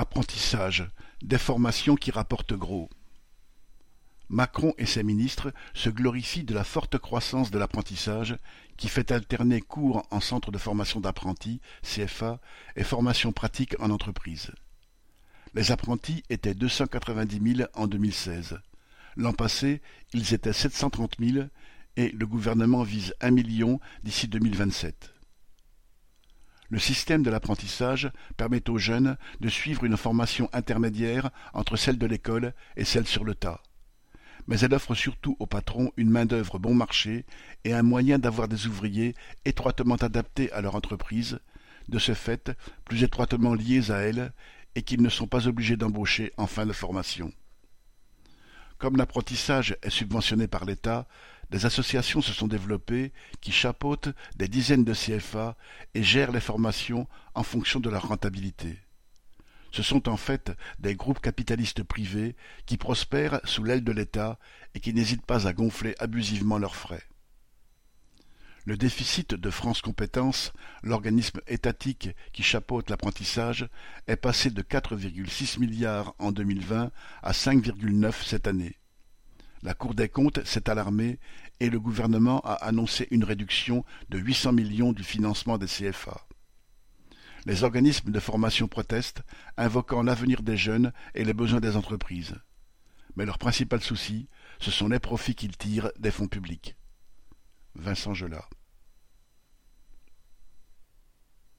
Apprentissage, des formations qui rapportent gros. Macron et ses ministres se glorifient de la forte croissance de l'apprentissage qui fait alterner cours en centre de formation d'apprentis, CFA, et formation pratique en entreprise. Les apprentis étaient 290 000 en 2016. L'an passé, ils étaient 730 000 et le gouvernement vise un million d'ici 2027. Le système de l'apprentissage permet aux jeunes de suivre une formation intermédiaire entre celle de l'école et celle sur le tas. Mais elle offre surtout aux patrons une main-d'œuvre bon marché et un moyen d'avoir des ouvriers étroitement adaptés à leur entreprise, de ce fait plus étroitement liés à elle et qu'ils ne sont pas obligés d'embaucher en fin de formation. Comme l'apprentissage est subventionné par l'État, des associations se sont développées qui chapeautent des dizaines de CFA et gèrent les formations en fonction de leur rentabilité. Ce sont en fait des groupes capitalistes privés qui prospèrent sous l'aile de l'État et qui n'hésitent pas à gonfler abusivement leurs frais. Le déficit de France Compétences, l'organisme étatique qui chapeaute l'apprentissage, est passé de 4,6 milliards en 2020 à 5,9 cette année. La Cour des comptes s'est alarmée et le gouvernement a annoncé une réduction de 800 millions du financement des CFA. Les organismes de formation protestent, invoquant l'avenir des jeunes et les besoins des entreprises. Mais leur principal souci, ce sont les profits qu'ils tirent des fonds publics. Vincent Gelat